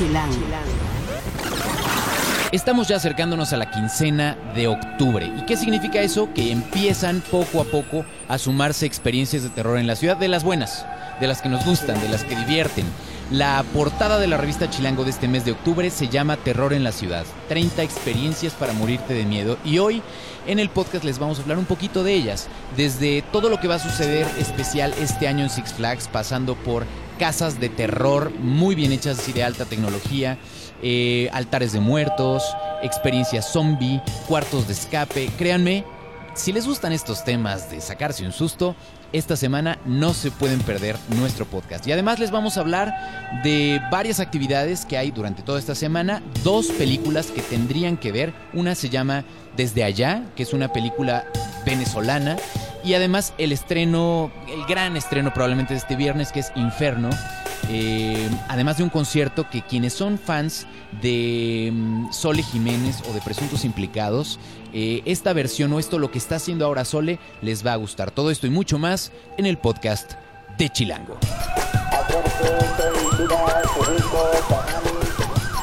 Chilango. Estamos ya acercándonos a la quincena de octubre. ¿Y qué significa eso? Que empiezan poco a poco a sumarse experiencias de terror en la ciudad, de las buenas, de las que nos gustan, de las que divierten. La portada de la revista Chilango de este mes de octubre se llama Terror en la ciudad, 30 experiencias para morirte de miedo. Y hoy en el podcast les vamos a hablar un poquito de ellas, desde todo lo que va a suceder especial este año en Six Flags, pasando por casas de terror muy bien hechas y de alta tecnología, eh, altares de muertos, experiencias zombie, cuartos de escape. Créanme, si les gustan estos temas de sacarse un susto, esta semana no se pueden perder nuestro podcast. Y además les vamos a hablar de varias actividades que hay durante toda esta semana, dos películas que tendrían que ver. Una se llama Desde allá, que es una película venezolana, y además el estreno, el gran estreno probablemente de este viernes, que es Inferno. Eh, además de un concierto que quienes son fans de mm, Sole Jiménez o de Presuntos Implicados, eh, esta versión o esto lo que está haciendo ahora Sole les va a gustar. Todo esto y mucho más en el podcast de Chilango.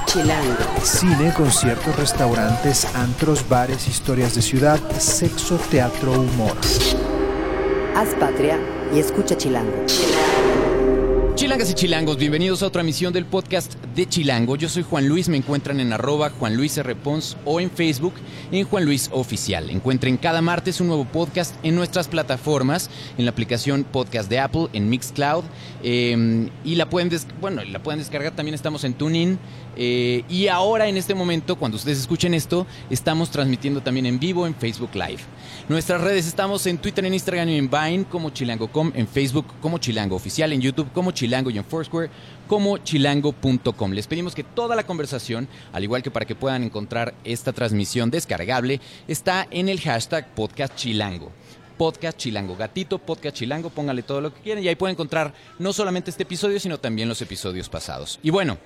Chilango. Cine, conciertos, restaurantes, antros, bares, historias de ciudad, sexo, teatro, humor. Haz patria y escucha Chilango. Chilangas y chilangos, bienvenidos a otra emisión del podcast de Chilango. Yo soy Juan Luis, me encuentran en arroba Juan Luis R. Pons o en Facebook en Juan Luis Oficial. Encuentren cada martes un nuevo podcast en nuestras plataformas, en la aplicación podcast de Apple, en Mixcloud, eh, y la pueden, bueno, la pueden descargar, también estamos en TuneIn. Eh, y ahora en este momento, cuando ustedes escuchen esto, estamos transmitiendo también en vivo en Facebook Live. Nuestras redes estamos en Twitter, en Instagram y en Vine como Chilango.com, en Facebook como Chilango Oficial, en YouTube como Chilango y en Foursquare como chilango.com. Les pedimos que toda la conversación, al igual que para que puedan encontrar esta transmisión descargable, está en el hashtag podcast chilango. Podcast Chilango, gatito, podcast Chilango, póngale todo lo que quieran y ahí pueden encontrar no solamente este episodio, sino también los episodios pasados. Y bueno,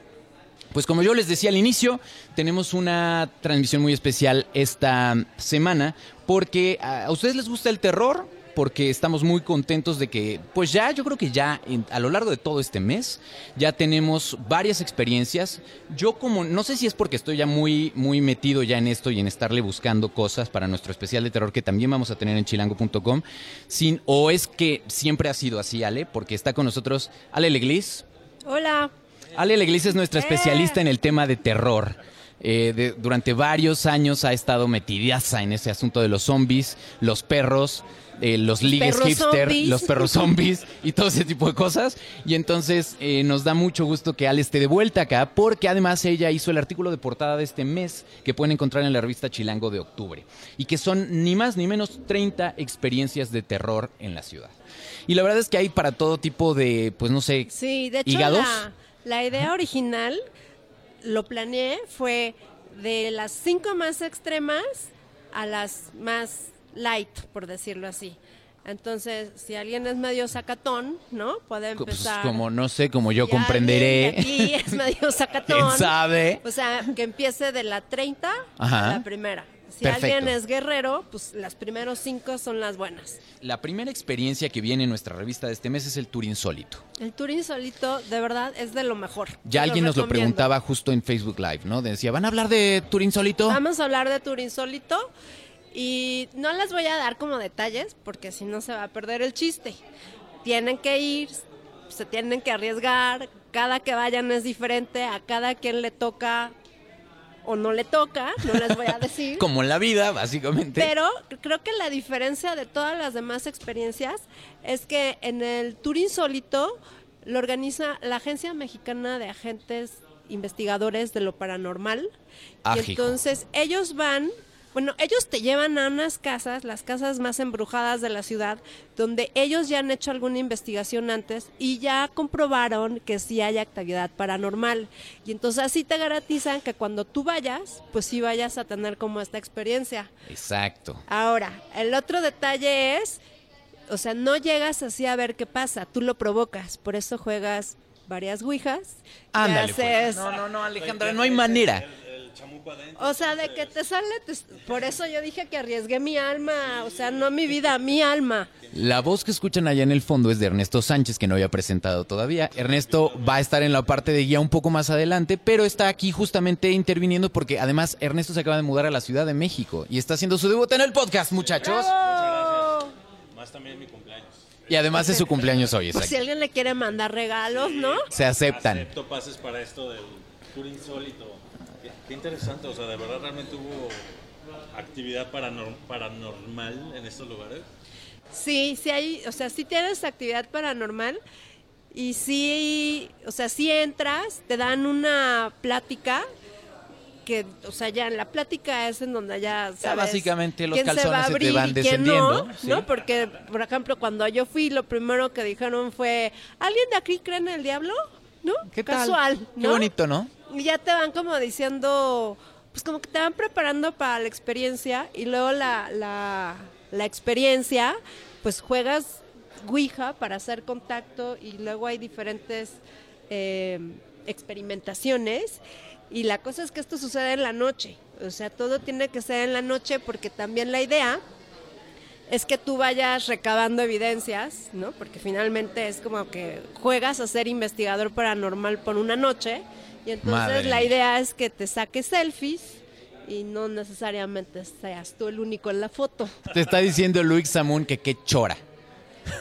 pues como yo les decía al inicio, tenemos una transmisión muy especial esta semana porque a ustedes les gusta el terror, porque estamos muy contentos de que, pues ya, yo creo que ya a lo largo de todo este mes, ya tenemos varias experiencias. Yo como, no sé si es porque estoy ya muy, muy metido ya en esto y en estarle buscando cosas para nuestro especial de terror que también vamos a tener en chilango.com, sin, o es que siempre ha sido así, Ale, porque está con nosotros Ale Leglis. Hola. Ale la Iglesia es nuestra Eh. especialista en el tema de terror. Eh, de- durante varios años ha estado metidaza en ese asunto de los zombies, los perros, eh, los ligues perros hipster, zombies. los perros zombies y todo ese tipo de cosas. Y entonces eh, nos da mucho gusto que Ale esté de vuelta acá, porque además ella hizo el artículo de portada de este mes que pueden encontrar en la revista Chilango de octubre. Y que son ni más ni menos 30 experiencias de terror en la ciudad. Y la verdad es que hay para todo tipo de, pues no sé, Sí, de hecho ¿Hígados? la, la idea original lo planeé fue de las cinco más extremas a las más light, por decirlo así. Entonces, si alguien es medio sacatón, ¿no? Puede Pues, empezar. como no sé, como yo Si comprenderé. aquí es medio sacatón. ¿Quién sabe? O sea, que empiece de la 30 Ajá. a la primera. Si Perfecto. alguien es guerrero, pues las primeros cinco son las buenas. La primera experiencia que viene en nuestra revista de este mes es el tour insólito. El tour insólito, de verdad, es de lo mejor. Ya alguien nos lo preguntaba justo en Facebook Live, ¿no? Decía, ¿van a hablar de tour insólito? Vamos a hablar de tour insólito y no les voy a dar como detalles porque si no se va a perder el chiste. Tienen que ir, se tienen que arriesgar, cada que vayan es diferente, a cada quien le toca o no le toca, no les voy a decir. Como en la vida, básicamente. Pero creo que la diferencia de todas las demás experiencias es que en el Tour Insólito lo organiza la Agencia Mexicana de Agentes Investigadores de lo Paranormal. Ah, y hijo. entonces ellos van, bueno, ellos te llevan a unas casas, las casas más embrujadas de la ciudad, donde ellos ya han hecho alguna investigación antes y ya comprobaron que sí hay actividad paranormal. Y entonces así te garantizan que cuando tú vayas, pues sí vayas a tener como esta experiencia. Exacto. Ahora, el otro detalle es, o sea, no llegas así a ver qué pasa, tú lo provocas, por eso juegas varias ouijas. y Ándale, pues. haces- No, no, no, Alejandra, no hay manera. Chamuco adentro. O sea, de que te sale, te- por eso yo dije que arriesgué mi alma, o sea, no mi vida, mi alma. La voz que escuchan allá en el fondo es de Ernesto Sánchez, que no había presentado todavía. Ernesto va a estar en la parte de guía un poco más adelante, pero está aquí justamente interviniendo porque además Ernesto se acaba de mudar a la Ciudad de México y está haciendo su debut en el podcast, muchachos. ¡Bravo! Más también mi cumpleaños. Y además es su cumpleaños hoy, Pues si alguien le quiere mandar regalos, ¿no? Se aceptan. Acepto pases para esto del tour insólito. Qué, interesante, o sea, de verdad realmente hubo actividad paranor- paranormal en estos lugares. Sí, sí hay, o sea, sí tienes actividad paranormal y sí, o sea, sí entras, te dan una plática que, o sea, ya en la plática es en donde ya sabes básicamente los quién se calzones va a se te abrir van descendiendo, no, ¿sí? ¿no? Porque, por ejemplo, cuando yo fui, lo primero que dijeron fue, ¿alguien de aquí cree en el diablo? ¿No? ¿Qué tal? Casual, Qué ¿no? bonito, ¿no? Y ya te van como diciendo, pues como que te van preparando para la experiencia y luego la, la, la experiencia, pues juegas Ouija para hacer contacto y luego hay diferentes eh, experimentaciones y la cosa es que esto sucede en la noche, o sea, todo tiene que ser en la noche porque también la idea es que tú vayas recabando evidencias, ¿no? Porque finalmente es como que juegas a ser investigador paranormal por una noche y entonces Madre la idea es que te saques selfies y no necesariamente seas tú el único en la foto. Te está diciendo Luis Samun que qué chora.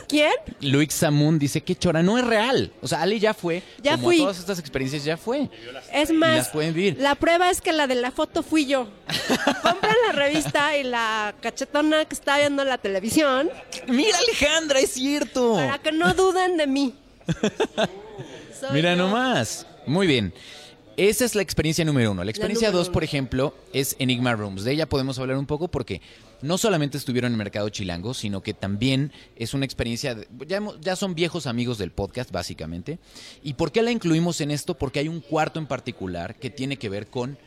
¿Quién? Luis Samun dice que chora, no es real. O sea, Ale ya fue. Ya como fui. todas estas experiencias ya fue. Es más, las pueden vivir. la prueba es que la de la foto fui yo. Compran la revista y la cachetona que está viendo la televisión Mira Alejandra, es cierto. para que no duden de mí. Mira yo. nomás. Muy bien. Esa es la experiencia número uno. La experiencia dos, uno. por ejemplo, es Enigma Rooms. De ella podemos hablar un poco porque no solamente estuvieron en el mercado chilango, sino que también es una experiencia. de- ya, hemos- ya son viejos amigos del podcast, básicamente. ¿Y por qué la incluimos en esto? Porque hay un cuarto en particular que tiene que ver con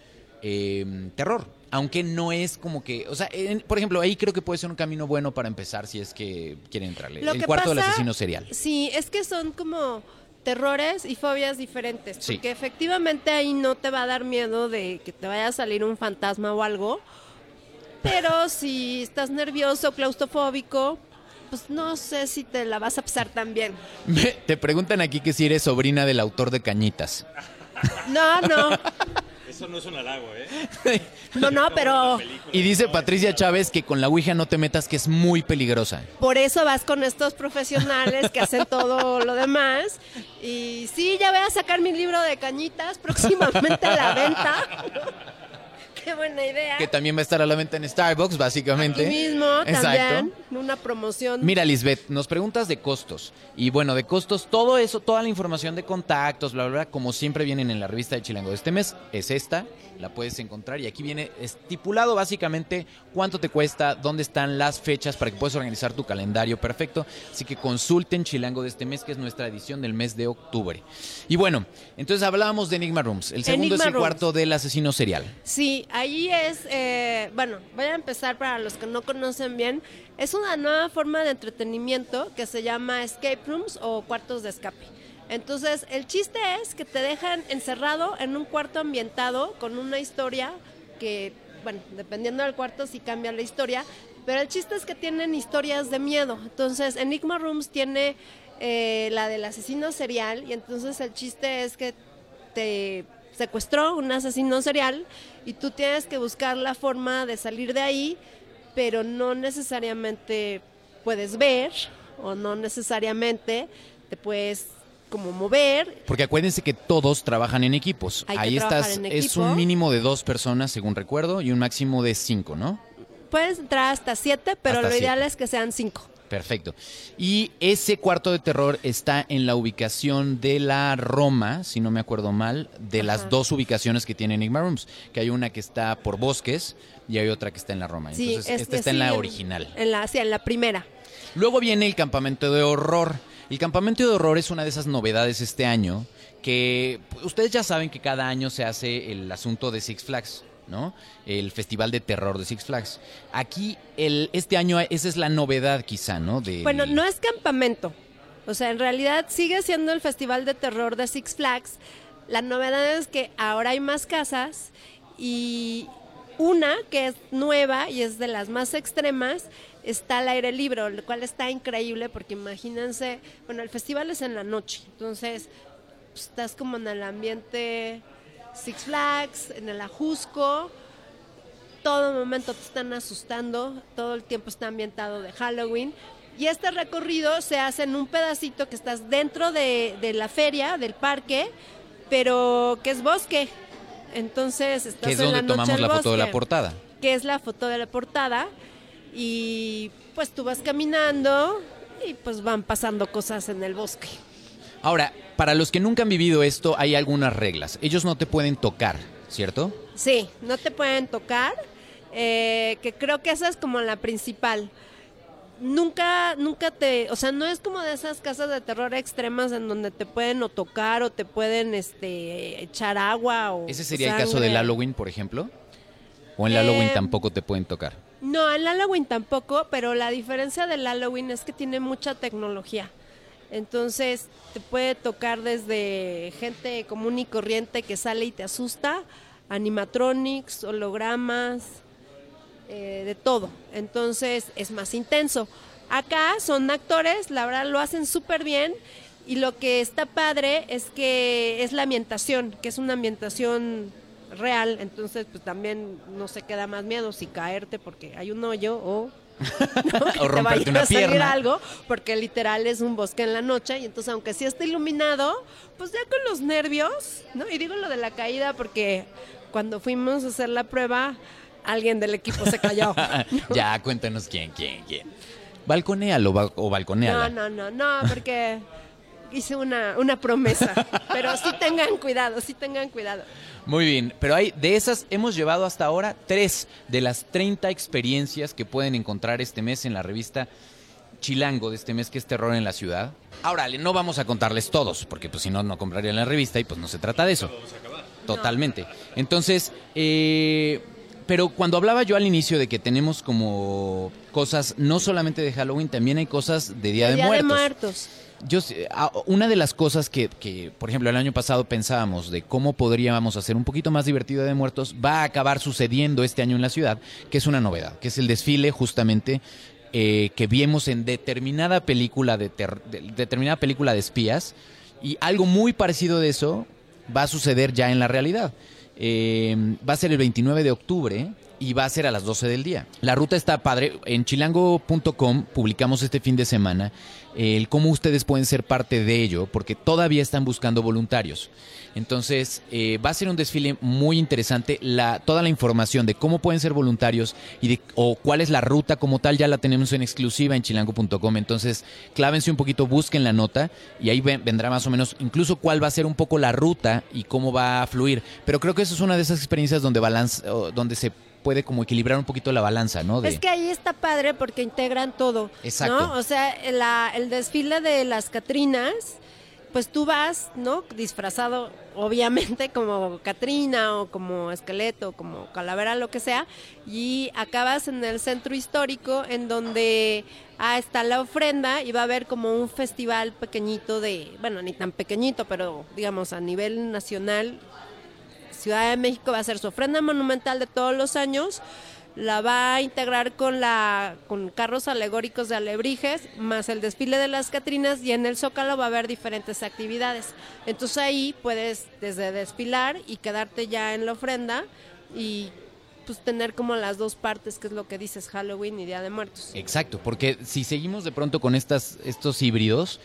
eh, terror. Aunque no es como que. O sea, en- por ejemplo, ahí creo que puede ser un camino bueno para empezar si es que quieren entrarle. Lo el cuarto del asesino serial. Sí, es que son como terrores y fobias diferentes. Sí. Porque efectivamente ahí no te va a dar miedo de que te vaya a salir un fantasma o algo. Pero si estás nervioso, claustrofóbico, pues no sé si te la vas a pasar tan bien. Te preguntan aquí que si eres sobrina del autor de Cañitas. No, no, Eso no es un halago, ¿eh? no, no, pero Y dice Patricia Chávez que con la Ouija no te metas, que es muy peligrosa. por eso vas con estos profesionales que hacen todo lo demás. Y sí, ya voy a sacar mi libro de cañitas próximamente a la venta. Qué buena idea. Que también va a estar a la venta en Starbucks, básicamente. Aquí mismo también, una promoción. Mira, Lisbeth, nos preguntas de costos. Y bueno, de costos, todo eso, toda la información de contactos, bla, bla, bla, como siempre vienen en la revista de Chilango de este mes, es esta, la puedes encontrar. Y aquí viene estipulado básicamente cuánto te cuesta, dónde están las fechas para que puedas organizar tu calendario perfecto. Así que consulten Chilango de este mes, que es nuestra edición del mes de octubre. Y bueno, entonces hablábamos de Enigma Rooms. El segundo Enigma es el Rooms. cuarto del asesino serial. Sí, ahí es, eh, bueno, voy a empezar para los que no conocen bien. Es una nueva forma de entretenimiento que se llama escape rooms o cuartos de escape. Entonces, el chiste es que te dejan encerrado en un cuarto ambientado con una historia que, bueno, dependiendo del cuarto sí cambia la historia, pero el chiste es que tienen historias de miedo. Entonces, Enigma Rooms tiene eh, la del asesino serial y entonces el chiste es que te secuestró un asesino serial y tú tienes que buscar la forma de salir de ahí, pero no necesariamente puedes ver o no necesariamente te puedes como mover. Porque acuérdense que todos trabajan en equipos. Hay Ahí estás, en es un mínimo de dos personas, según recuerdo, y un máximo de cinco, ¿no? Puedes entrar hasta siete, pero Hasta lo ideal es que sean cinco. Perfecto. Y ese cuarto de terror está en la ubicación de la Roma, si no me acuerdo mal, de las dos ubicaciones que tiene Enigma Rooms, que hay una que está por bosques y hay otra que está en la Roma. Sí, Entonces, es esta está en la original. En la, sí, en la primera. Luego viene el campamento de horror. El campamento de horror es una de esas novedades este año que pues, ustedes ya saben que cada año se hace el asunto de Six Flags, ¿no? El festival de terror de Six Flags. Aquí el este año esa es la novedad quizá, ¿no? De Bueno, no es campamento. O sea, en realidad sigue siendo el festival de terror de Six Flags. La novedad es que ahora hay más casas Y una que es nueva y es de las más extremas está al aire libre, lo cual está increíble porque imagínense, bueno, el festival es en la noche, entonces pues, estás como en el ambiente Six Flags, en el Ajusco, todo momento te están asustando, todo el tiempo está ambientado de Halloween. Y este recorrido se hace en un pedacito que estás dentro de, de la feria, del parque, pero que es bosque. Entonces estás Que es en donde la noche tomamos la foto de la portada. Que es la foto de la portada. Y pues tú vas caminando y pues van pasando cosas en el bosque. Ahora, para los que nunca han vivido esto, hay algunas reglas. Ellos no te pueden tocar, ¿cierto? Sí, no te pueden tocar, eh, que creo que esa es como la principal. Nunca, nunca te, o sea, no es como de esas casas de terror extremas en donde te pueden o tocar o te pueden, este, echar agua o Ese sería el caso del Halloween, por ejemplo. O en el Eh, Halloween tampoco te pueden tocar. No, el Halloween tampoco, pero la diferencia del Halloween es que tiene mucha tecnología. Entonces te puede tocar desde gente común y corriente que sale y te asusta, animatronics, hologramas, eh, de todo. Entonces es más intenso. Acá son actores, la verdad lo hacen súper bien y lo que está padre es que es la ambientación, que es una ambientación real, entonces pues también no se queda más miedo si caerte porque hay un hoyo o ¿no? O te una a salir pierna. algo, porque literal es un bosque en la noche y entonces aunque sí esté iluminado, pues ya con los nervios, ¿no? Y digo lo de la caída porque cuando fuimos a hacer la prueba, alguien del equipo se cayó. ya, cuéntanos quién, quién, quién. Balconéalo ba- o balconéala. No, no, no, no, porque hice una, una promesa. Pero sí tengan cuidado, sí tengan cuidado. Muy bien, pero hay de esas hemos llevado hasta ahora tres de las 30 experiencias que pueden encontrar este mes en la revista Chilango de este mes que es Terror en la Ciudad. Ahora, le- no vamos a contarles todos, porque pues si no, no comprarían la revista y pues no se trata de eso. Totalmente. Entonces, eh, pero cuando hablaba yo al inicio de que tenemos como cosas no solamente de Halloween, también hay cosas de Día, de, Día Muertos. de Muertos. Yo, una de las cosas que, por ejemplo, el año pasado pensábamos de cómo podríamos hacer un poquito más divertido de Muertos, va a acabar sucediendo este año en la ciudad, que es una novedad, que es el desfile justamente eh, que vimos en determinada película de, de- determinada película de espías y algo muy parecido de eso va a suceder ya en la realidad. Eh, va a ser el 29 de octubre y va a ser a las 12 del día. La ruta está padre. En chilango.com publicamos este fin de semana el cómo ustedes pueden ser parte de ello, porque todavía están buscando voluntarios. Entonces, eh, va a ser un desfile muy interesante. La, toda la información de cómo pueden ser voluntarios y de, o cuál es la ruta como tal ya la tenemos en exclusiva en chilango.com. Entonces, clávense un poquito, busquen la nota y ahí ven- vendrá más o menos incluso cuál va a ser un poco la ruta y cómo va a fluir. Pero creo que eso es una de esas experiencias donde, balance, donde se puede como equilibrar un poquito la balanza, ¿no? De- Es que ahí está padre porque integran todo. Exacto. ¿no? O sea, la- el desfile de las Catrinas, pues tú vas, ¿no? Disfrazado, obviamente, como Catrina o como esqueleto, como calavera, lo que sea, y acabas en el centro histórico en donde ah, está la ofrenda y va a haber como un festival pequeñito de, bueno, ni tan pequeñito, pero digamos a nivel nacional, Ciudad de México va a hacer su ofrenda monumental de todos los años, la va a integrar con la con carros alegóricos de alebrijes, más el desfile de las Catrinas y en el Zócalo va a haber diferentes actividades. Entonces ahí puedes desde desfilar y quedarte ya en la ofrenda y pues tener como las dos partes, que es lo que dices, Halloween y Día de Muertos. Exacto, porque si seguimos de pronto con estas, estos híbridos,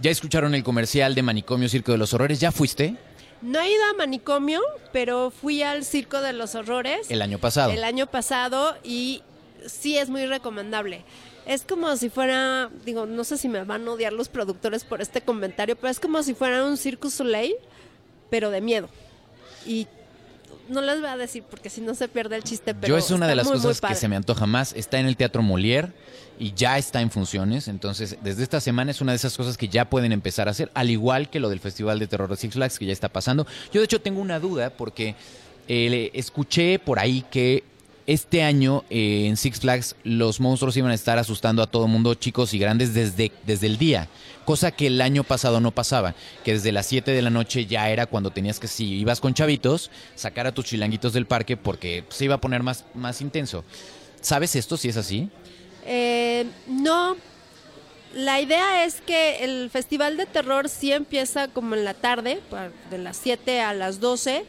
ya escucharon el comercial de Manicomio Circo de los Horrores, ¿ya fuiste No he ido a manicomio, pero fui al Circo de los Horrores. el año pasado? el año pasado y sí es muy recomendable. Es como si fuera, digo, no sé si me van a odiar los productores por este comentario, pero es como si fuera un Circus Soleil, pero de miedo. Y no les voy a decir porque si no se pierde el chiste, pero Yo es una de las muy, muy cosas que se me antoja más. Está en el Teatro Molière y ya está en funciones. Entonces, desde esta semana es una de esas cosas que ya pueden empezar a hacer, al igual que lo del Festival de Terror de Six Flags, que ya está pasando. Yo, de hecho, tengo una duda porque eh, escuché por ahí que este año eh, en Six Flags los monstruos iban a estar asustando a todo mundo, chicos y grandes, desde, desde el día. Cosa que el año pasado no pasaba, que desde las 7 de la noche ya era cuando tenías que, si ibas con chavitos, sacar a tus chilanguitos del parque porque se iba a poner más, más intenso. ¿Sabes esto si es así? Eh, no, la idea es que el festival de terror sí empieza como en la tarde, de las 7 a las 12,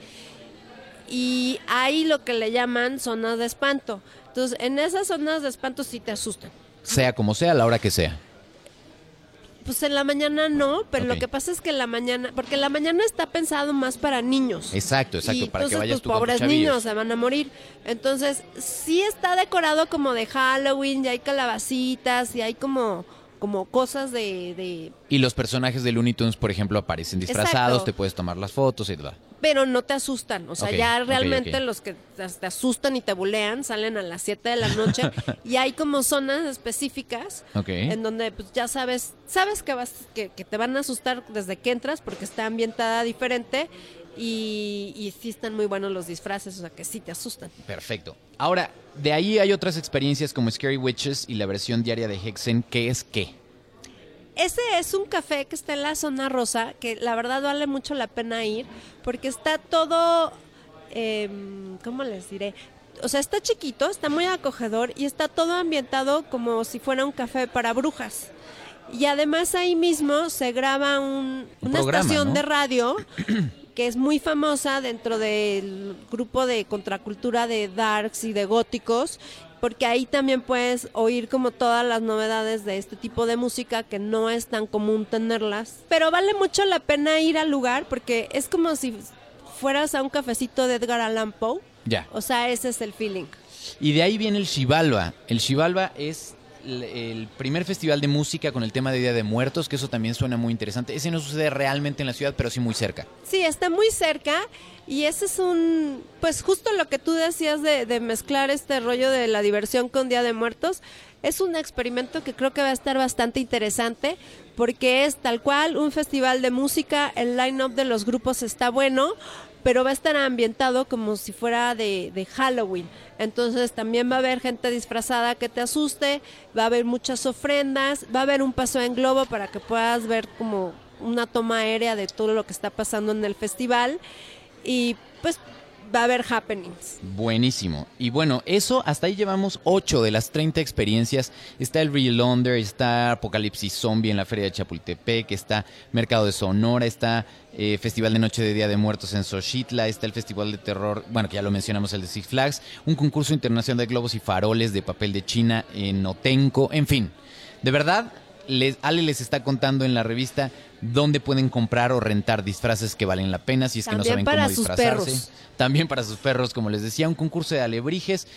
y hay lo que le llaman zonas de espanto. Entonces, en esas zonas de espanto sí te asustan. Sea como sea, a la hora que sea. Pues en la mañana no, pero lo que pasa es que en la mañana, porque la mañana está pensado más para niños. Exacto, exacto, para que vayas pues, pobres niños se van a morir. Entonces, sí está decorado como de Halloween, y hay calabacitas, y hay como como cosas de, Y los personajes de Looney Tunes, por ejemplo, aparecen disfrazados, te puedes tomar las fotos y todo. Pero no te asustan, o sea, ya realmente los que te asustan y te bulean salen a las 7 de la noche y hay como zonas específicas en donde pues ya sabes, sabes que vas que, te van a asustar desde que entras porque está ambientada diferente y, y, sí están muy buenos los disfraces, o sea que sí te asustan. Perfecto. Ahora, de ahí hay otras experiencias como Scary Witches y la versión diaria de Hexen, ¿qué es qué? Ese es un café que está en la zona rosa, que la verdad vale mucho la pena ir, porque está todo, em, ¿cómo les diré? O sea, está chiquito, está muy acogedor y está todo ambientado como si fuera un café para brujas. Y además ahí mismo se graba una estación de radio que es muy famosa dentro del grupo de contracultura de darks y de góticos, porque ahí también puedes oír como todas las novedades de este tipo de música que no es tan común tenerlas. Pero vale mucho la pena ir al lugar porque es como si fueras a un cafecito de Edgar Allan Poe. Ya. O sea, ese es el feeling. Y de ahí viene el Xibalba. El Xibalba es el primer festival de música con el tema de Día de Muertos, que eso también suena muy interesante. Ese no sucede realmente en la ciudad, pero sí muy cerca. Sí, está muy cerca y ese es un, pues justo lo que tú decías de, mezclar este rollo de la diversión con Día de Muertos. Es un experimento que creo que va a estar bastante interesante porque es tal cual un festival de música, el line-up de los grupos está bueno, pero va a estar ambientado como si fuera de, Halloween. Entonces también va a haber gente disfrazada que te asuste, va a haber muchas ofrendas, va a haber un paso en globo para que puedas ver como una toma aérea de todo lo que está pasando en el festival. Y pues va a haber happenings. Buenísimo. Y bueno, eso hasta ahí llevamos 8 de las 30 experiencias. Está el Real Under, está Apocalipsis Zombie en la Feria de Chapultepec, está Mercado de Sonora, está eh, Festival de Noche de Día de Muertos en Xochitla, está el Festival de Terror, bueno, que ya lo mencionamos, el de Six Flags, un concurso internacional de globos y faroles de papel de China en Otenco, en fin. De verdad, les, Ale les está contando en la revista dónde pueden comprar o rentar disfraces que valen la pena si es que no saben cómo disfrazarse. También para sus perros, como les decía, un concurso de alebrijes.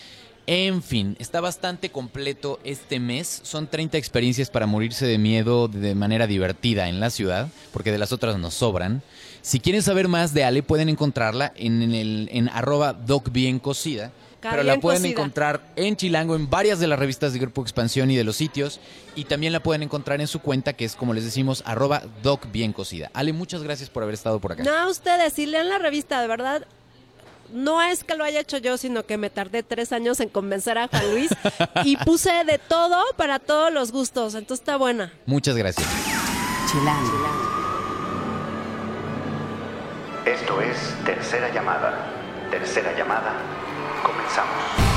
En fin, está bastante completo este mes. Son 30 experiencias para morirse de miedo de manera divertida en la ciudad, porque de las otras nos sobran. Si quieren saber más de Ale, pueden encontrarla en, el, en arroba docbiencocida pero la pueden encontrar en Chilango, en varias de las revistas de Grupo Expansión y de los sitios. Y también la pueden encontrar en su cuenta, que es, como les decimos, arroba doc bien cocida. Ale, muchas gracias por haber estado por acá. No, a ustedes, si lean la revista, de verdad, no es que lo haya hecho yo, sino que me tardé tres años en convencer a Juan Luis y puse de todo para todos los gustos. Entonces está buena. Muchas gracias. Chilango. Esto es Tercera Llamada. Tercera Llamada Comenzamos.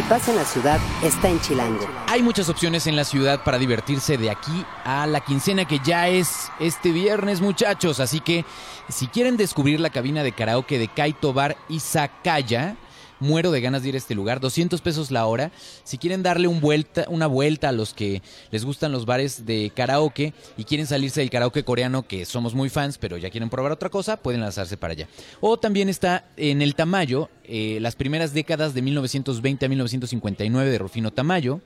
Si pasa en la ciudad, está en Chilango. Hay muchas opciones en la ciudad para divertirse de aquí a la quincena que ya es este viernes, muchachos. Así que si quieren descubrir la cabina de karaoke de Kaito Bar y Sakaya, muero de ganas de ir a este lugar. 200 pesos la hora. Si quieren darle una vuelta a los que les gustan los bares de karaoke y quieren salirse del karaoke coreano, que somos muy fans, pero ya quieren probar otra cosa, pueden lanzarse para allá. O también está en el Tamayo, eh, las primeras décadas de 1920 a 1959 de Rufino Tamayo.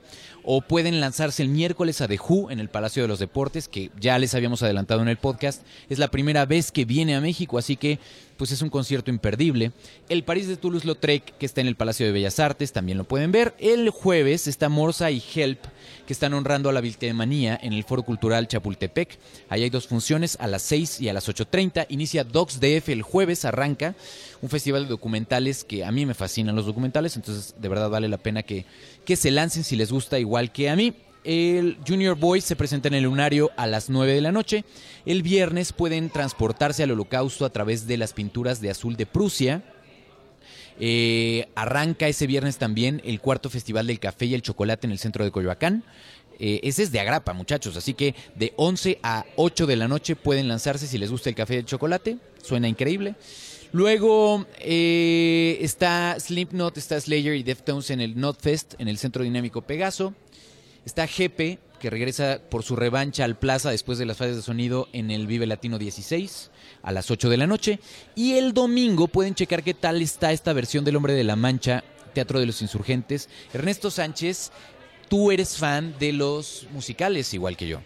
O pueden lanzarse el miércoles a The Who en el Palacio de los Deportes, que ya les habíamos adelantado en el podcast. Es la primera vez que viene a México, así que pues es un concierto imperdible. El París de Toulouse-Lautrec, que está en el Palacio de Bellas Artes, también lo pueden ver. El jueves está Morsa y Help, que están honrando a la Viltemanía en el Foro Cultural Chapultepec. Ahí hay dos funciones, a las 6 y a las 8.30. Inicia Docs DF el jueves, arranca un festival de documentales que a mí me fascinan los documentales, entonces de verdad vale la pena que, que se lancen si les gusta igual que a mí. El Junior Boys se presenta en el lunario a las 9 de la noche. El viernes pueden transportarse al holocausto a través de las pinturas de azul de Prusia. Eh, arranca ese viernes también el cuarto Festival del Café y el Chocolate en el centro de Coyoacán. Eh, ese es de agrapa, muchachos. Así que de 11 a 8 de la noche pueden lanzarse si les gusta el café y el chocolate. Suena increíble. Luego eh, está Slipknot, está Slayer y Deftones en el Notfest, en el Centro Dinámico Pegaso. Está Jepe, que regresa por su revancha al Plaza después de las fases de sonido en el Vive Latino 16 a las 8 de la noche. Y el domingo pueden checar qué tal está esta versión del Hombre de la Mancha, Teatro de los Insurgentes. Ernesto Sánchez, tú eres fan de los musicales igual que yo.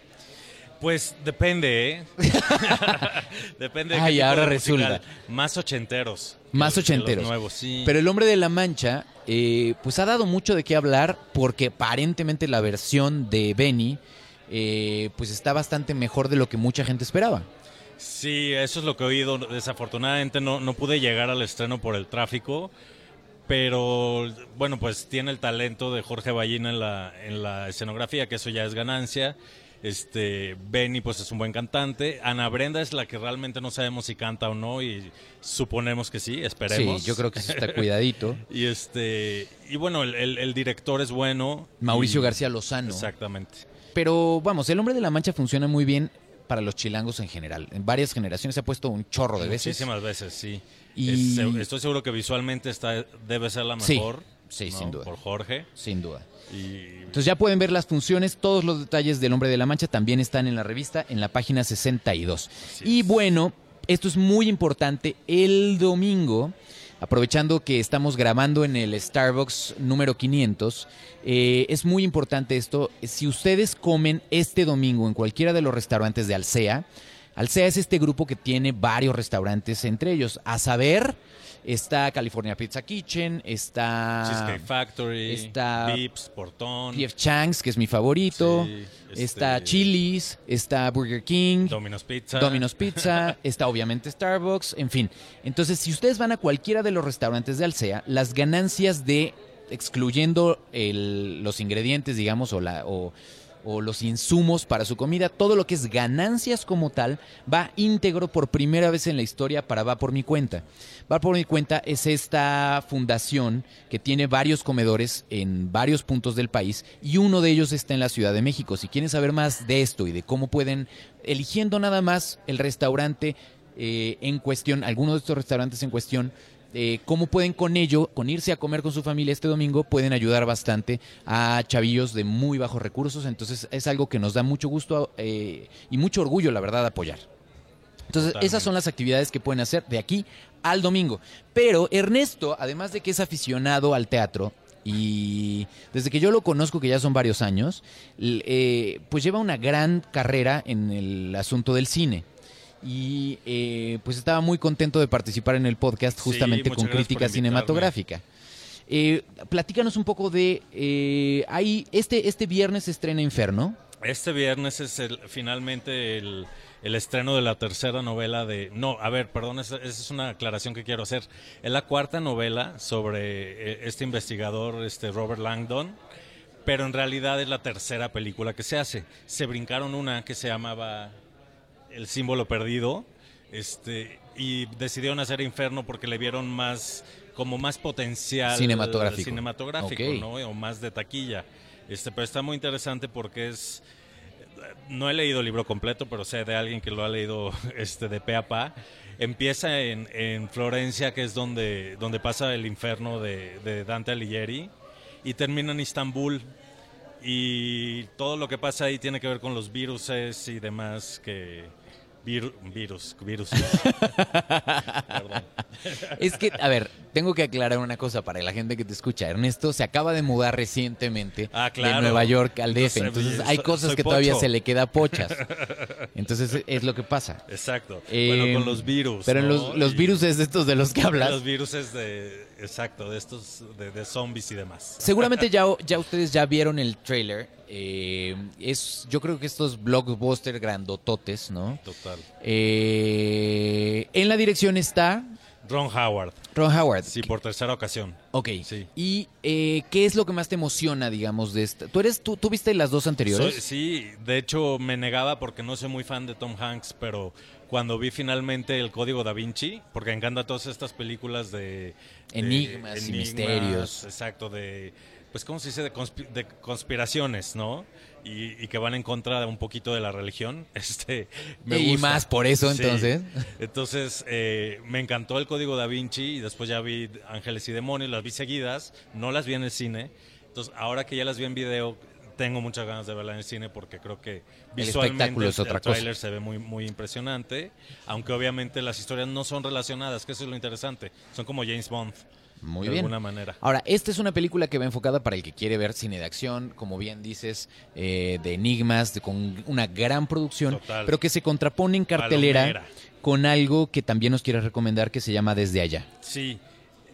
Pues depende, ¿eh? depende de Ay, qué tipo ahora resulta. Más ochenteros. Más los- los ochenteros. nuevos, sí. Pero el hombre de la mancha, eh, pues ha dado mucho de qué hablar porque aparentemente la versión de Benny, eh, pues está bastante mejor de lo que mucha gente esperaba. Sí, eso es lo que he oído. Desafortunadamente no, no pude llegar al estreno por el tráfico, pero bueno, pues tiene el talento de Jorge Ballina en la, en la escenografía, que eso ya es ganancia. Este, Benny pues es un buen cantante. Ana Brenda es la que realmente no sabemos si canta o no y suponemos que sí, esperemos. Sí, yo creo que sí está cuidadito. Y este, y bueno, el, el- el director es bueno. Mauricio y- García Lozano. Exactamente. Pero vamos, el hombre de la mancha funciona muy bien para los chilangos en general. En varias generaciones se ha puesto un chorro de veces. Muchísimas veces, sí. Y- Es- estoy seguro que visualmente está, debe ser la Sí, mejor. sí, ¿no? sin duda. Por Jorge. Sin duda. Y Entonces ya pueden ver las funciones, todos los detalles del Hombre de la Mancha también están en la revista, en la página 62. y bueno, esto es muy importante, el domingo, aprovechando que estamos grabando en el Starbucks número 500, eh, es muy importante esto, si ustedes comen este domingo en cualquiera de los restaurantes de Alsea, Alsea es este grupo que tiene varios restaurantes entre ellos, a saber... Está California Pizza Kitchen, está Cheesecake Factory, está Vips, Portón, P.F. Chang's, que es mi favorito. Sí, este- Está Chili's, está Burger King, Domino's Pizza. Domino's Pizza, está obviamente Starbucks, en fin. Entonces, si ustedes van a cualquiera de los restaurantes de Alsea, las ganancias de, excluyendo el- los ingredientes, digamos, o, la, o, o los insumos para su comida, todo lo que es ganancias como tal, va íntegro por primera vez en la historia para Va por mi cuenta. Va por mi cuenta es esta fundación que tiene varios comedores en varios puntos del país y uno de ellos está en la Ciudad de México. Si quieren saber más de esto y de cómo pueden, eligiendo nada más el restaurante eh, en cuestión, alguno de estos restaurantes en cuestión, eh, cómo pueden con ello, con irse a comer con su familia este domingo, pueden ayudar bastante a chavillos de muy bajos recursos. Entonces es algo que nos da mucho gusto eh, y mucho orgullo, la verdad, apoyar. Entonces, Totalmente. esas son las actividades que pueden hacer de aquí al domingo. Pero Ernesto, además de que es aficionado al teatro, y desde que yo lo conozco, que ya son varios años, eh, pues lleva una gran carrera en el asunto del cine. Y eh, pues estaba muy contento de participar en el podcast justamente con crítica cinematográfica. Eh, platícanos un poco de... eh, ahí, este, este viernes se estrena Inferno. Este viernes es el, finalmente el, el estreno de la tercera novela de... No, a ver, perdón, esa, esa es una aclaración que quiero hacer. Es la cuarta novela sobre eh, este investigador, este Robert Langdon, pero en realidad es la tercera película que se hace. Se brincaron una que se llamaba El símbolo perdido, este, y decidieron hacer Inferno porque le vieron más como más potencial Cinematográfico. cinematográfico, Ok. ¿no? o más de taquilla. Este, pero está muy interesante porque es no he leído el libro completo, pero sé de alguien que lo ha leído este, de pe a pa. Empieza en, en Florencia, que es donde, donde pasa el infierno de, de Dante Alighieri, y termina en Istambul. Y todo lo que pasa ahí tiene que ver con los viruses y demás que Vir- virus, virus. Perdón. Es que, a ver, tengo que aclarar una cosa para la gente que te escucha. Ernesto se acaba de mudar recientemente Ah, claro. de Nueva York al DF. Entonces, hay cosas que todavía se le queda pochas. Entonces, es lo que pasa. Exacto. Eh, bueno, con los virus. Pero ¿no? los, los virus es de estos de los que hablas. Los virus es de. Exacto, de estos. De, de zombies y demás. Seguramente ya, ya ustedes ya vieron el trailer. Eh, es, yo creo que estos blockbuster grandototes, ¿no? Total. Eh, en la dirección está Ron Howard. Ron Howard. Sí, por tercera ocasión. Ok. Sí. ¿Y eh, qué es lo que más te emociona, digamos, de esta? ¿Tú, eres, tú, tú viste las dos anteriores? Soy- sí, de hecho me negaba porque no soy muy fan de Tom Hanks, pero cuando vi finalmente el Código Da Vinci, porque me encantan todas estas películas de... de Enigmas y misterios. Exacto, de... Pues, ¿cómo se dice? De, conspi- de conspiraciones, ¿no? Y, y que van en contra de un poquito de la religión. Este, me Y gusta. más por eso, Sí. entonces. Entonces, eh, me encantó el Código Da Vinci y después ya vi Ángeles y Demonios, las vi seguidas, no las vi en el cine. Entonces, ahora que ya las vi en video, tengo muchas ganas de verla en el cine porque creo que visualmente espectáculo es el- otra el cosa. tráiler se ve muy, muy impresionante, aunque obviamente las historias no son relacionadas, que eso es lo interesante. Son como James Bond, Muy de bien. alguna manera. Ahora, esta es una película que va enfocada para el que quiere ver cine de acción, como bien dices, eh, de enigmas, de- con una gran producción, Total. pero que se contrapone en cartelera Palomera. con algo que también nos quieres recomendar que se llama Desde Allá. Sí,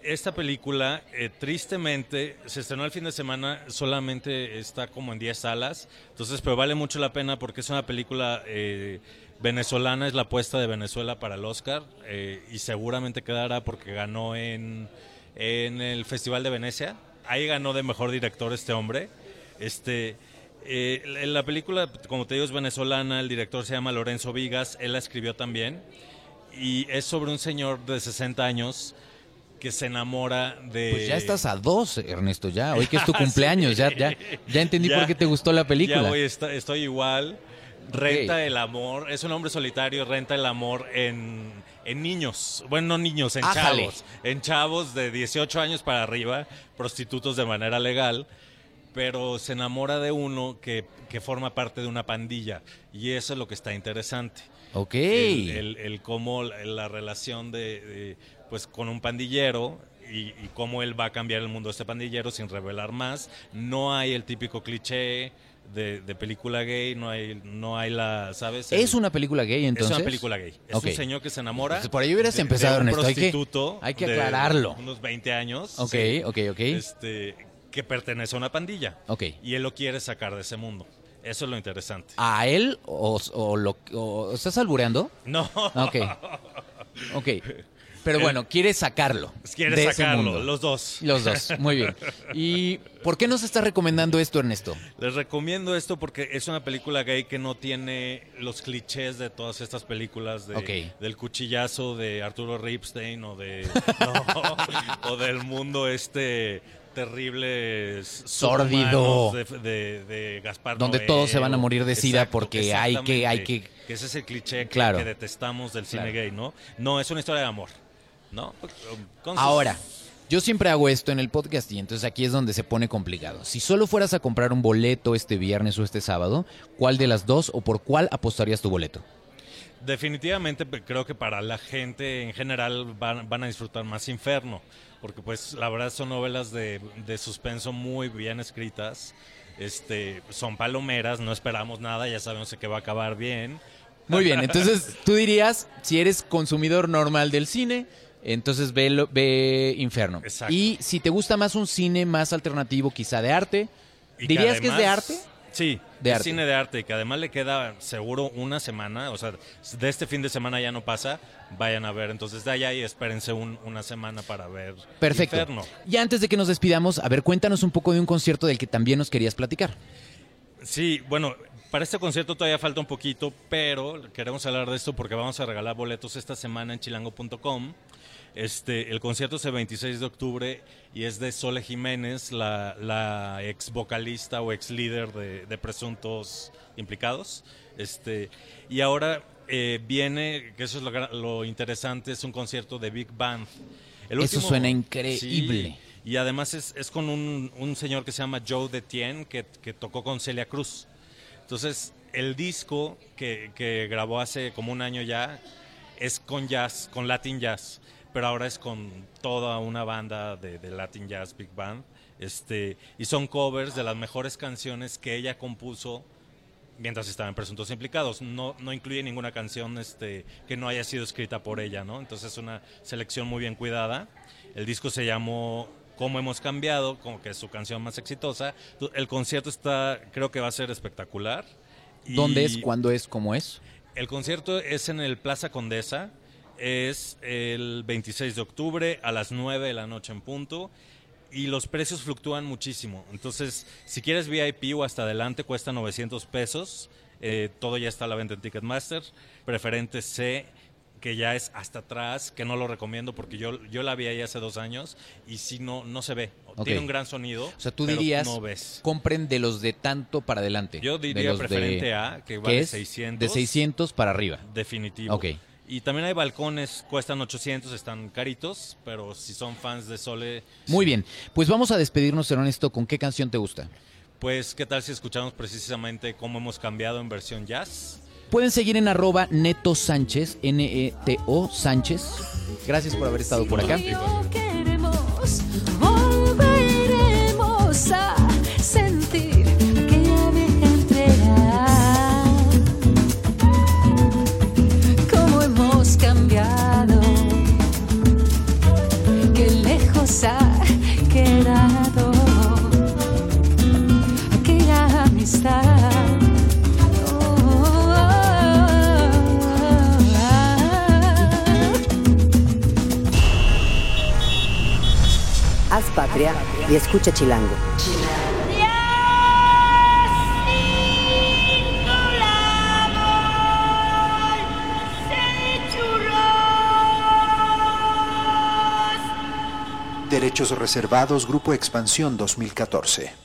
esta película, eh, tristemente, se estrenó el fin de semana, solamente está como en 10 salas, entonces, pero vale mucho la pena porque es una película eh, venezolana, es la apuesta de Venezuela para el Oscar, eh, y seguramente quedará porque ganó en, en el Festival de Venecia, ahí ganó de mejor director este hombre, este... eh, la- la película, como te digo, es venezolana, el director se llama Lorenzo Vigas, él la escribió también, y es sobre un señor de 60 años que se enamora de... Pues ya estás a dos, Ernesto, ya. Hoy que es tu Sí. cumpleaños, ya, ya, ya entendí Ya- por qué te gustó la película. Ya está- estoy igual. Renta el amor, es un hombre solitario, renta el amor en, en niños, bueno, no niños, en Ájale. chavos, en chavos de 18 años para arriba, prostitutos de manera legal, pero se enamora de uno que, que forma parte de una pandilla y eso es lo que está interesante. Ok. el, el- el cómo la, la relación de, de, pues con un pandillero y, y cómo él va a cambiar el mundo de este pandillero sin revelar más. No hay el típico cliché de, de película gay, no hay, no hay la, ¿sabes? El- ¿Es una película gay entonces? es una película gay. Es Ok. un señor que se enamora. Pues por ahí hubieras de- empezado, de un Ernesto. Hay que- prostituto hay que de aclararlo. Unos 20 años. Ok, sí, ok, ok. Este, que pertenece a una pandilla. Ok. Y él lo quiere sacar de ese mundo. Eso es lo interesante. ¿A él o, o lo o- estás albureando? No. Ok. Ok. Pero bueno, quiere sacarlo. Quiere sacarlo, mundo. los dos. Los dos, muy bien. ¿Y por qué nos estás recomendando esto, Ernesto? Les recomiendo esto porque es una película gay que no tiene los clichés de todas estas películas de, Ok. del cuchillazo de Arturo Ripstein o de no, o del mundo este terrible Sórdido. de, de, de Gaspar Donde Noé, todos se van a morir de sida Exacto, porque hay que- hay exactamente. ese es el cliché que, Claro. que detestamos del cine Claro. gay, ¿no? No, es una historia de amor, ¿no? Con Ahora, yo siempre hago esto en el podcast y entonces aquí es donde se pone complicado. Si solo fueras a comprar un boleto este viernes o este sábado, ¿cuál de las dos o por cuál apostarías tu boleto? Definitivamente creo que para la gente en general van, van a disfrutar más Inferno, porque pues la verdad son novelas de, de suspenso muy bien escritas, este, son palomeras, no esperamos nada, ya sabemos que va a acabar bien. Muy bien, entonces tú dirías, si eres consumidor normal del cine, entonces ve, lo- ve Inferno. Exacto. Y si te gusta más un cine más alternativo, quizá de arte, Y ¿dirías que es de arte? Sí, De es arte. cine de arte y que además le queda seguro una semana, o sea, de este fin de semana ya no pasa, vayan a ver, entonces de allá y espérense un- una semana para ver Perfecto. Inferno. Y antes de que nos despidamos, a ver, cuéntanos un poco de un concierto del que también nos querías platicar. Sí, bueno, para este concierto todavía falta un poquito, pero queremos hablar de esto porque vamos a regalar boletos esta semana en chilango.com. Este, el concierto es el 26 de octubre y es de Sole Jiménez, la, la ex vocalista o ex líder de, de Presuntos Implicados. Este, y ahora eh, viene, que eso es lo, lo interesante, es un concierto de Big Band. El Eso suena increíble. Sí, y además es, es con un, un señor que se llama Joe Detien, que, que tocó con Celia Cruz. Entonces, el disco que, que grabó hace como un año ya es con jazz, con Latin jazz, pero ahora es con toda una banda de, de Latin Jazz Big Band. Este, y son covers de las mejores canciones que ella compuso mientras estaban presuntos implicados. No, no incluye ninguna canción este, que no haya sido escrita por ella, ¿no? Entonces es una selección muy bien cuidada. El disco se llamó Cómo hemos cambiado, como que es su canción más exitosa. El concierto está, creo que va a ser espectacular. ¿Dónde es? ¿Cuándo es? ¿Cómo es? El concierto es en el Plaza Condesa. Es el 26 de octubre a las 9 de la noche en punto y los precios fluctúan muchísimo. Entonces, si quieres VIP o hasta adelante, cuesta 900 pesos. Eh, todo ya está a la venta en Ticketmaster. Preferente C, que ya es hasta atrás, que no lo recomiendo porque yo, yo la vi ahí hace dos años y si no, no se ve. Tiene un gran sonido. O sea, tú pero dirías, No ves. compren de los de tanto para adelante. Yo De diría los de- preferente A, que ¿qué vale es? 600. De 600 para arriba. Definitivo. Ok. Y también hay balcones, cuestan 800, están caritos, pero si son fans de Sole, Muy sí. bien. Pues vamos a despedirnos, Ernesto. ¿Con qué canción te gusta? Pues, ¿qué tal si escuchamos precisamente cómo hemos cambiado en versión jazz? Pueden seguir en arroba Neto Sánchez, N-E-T-O Sánchez. Gracias por haber estado por acá. Y escucha Chilango. Derechos reservados, Grupo Expansión 2014.